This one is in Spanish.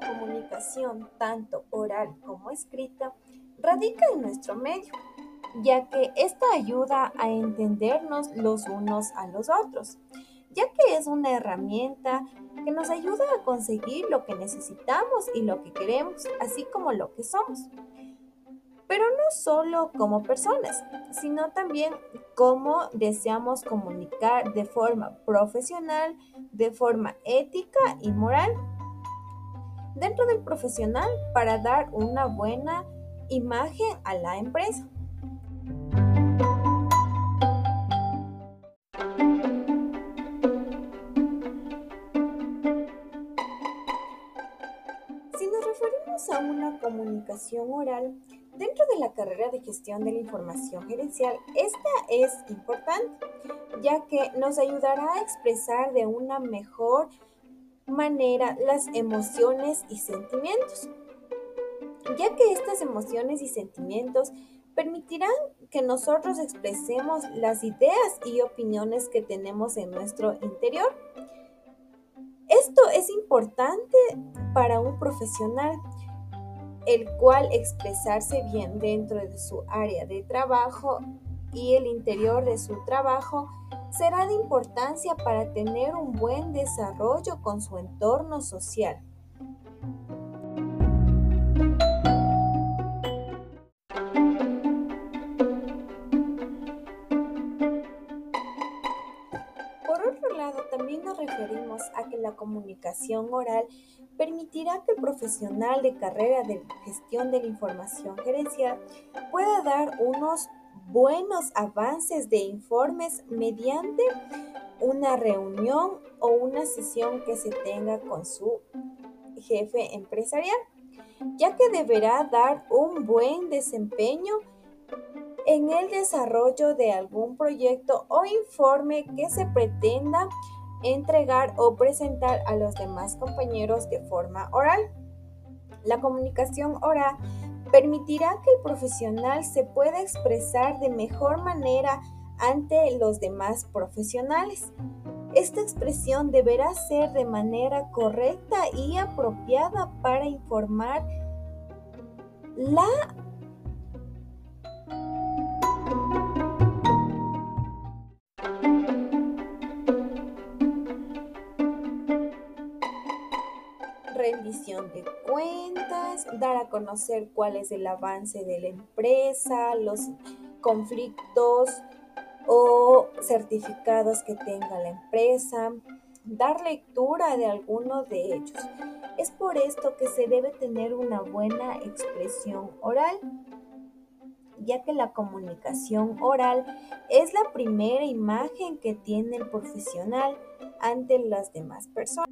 comunicación, tanto oral como escrita, radica en nuestro medio, ya que esta ayuda a entendernos los unos a los otros, ya que es una herramienta que nos ayuda a conseguir lo que necesitamos y lo que queremos, así como lo que somos. Pero no solo como personas, sino también cómo deseamos comunicar de forma profesional, de forma ética y moral. Dentro del profesional para dar una buena imagen a la empresa. Si nos referimos a una comunicación oral, dentro de la carrera de gestión de la información gerencial, esta es importante, ya que nos ayudará a expresar de una mejor manera las emociones y sentimientos ya que estas emociones y sentimientos permitirán que nosotros expresemos las ideas y opiniones que tenemos en nuestro interior. Esto es importante para un profesional, el cual expresarse bien dentro de su área de trabajo y el interior de su trabajo será de importancia para tener un buen desarrollo con su entorno social. también nos referimos a que la comunicación oral permitirá que el profesional de carrera de gestión de la información gerencial pueda dar unos buenos avances de informes mediante una reunión o una sesión que se tenga con su jefe empresarial, ya que deberá dar un buen desempeño en el desarrollo de algún proyecto o informe que se pretenda entregar o presentar a los demás compañeros de forma oral. La comunicación oral permitirá que el profesional se pueda expresar de mejor manera ante los demás profesionales. Esta expresión deberá ser de manera correcta y apropiada para informar la rendición de cuentas, dar a conocer cuál es el avance de la empresa, los conflictos o certificados que tenga la empresa, dar lectura de alguno de ellos. Es por esto que se debe tener una buena expresión oral, ya que la comunicación oral es la primera imagen que tiene el profesional ante las demás personas.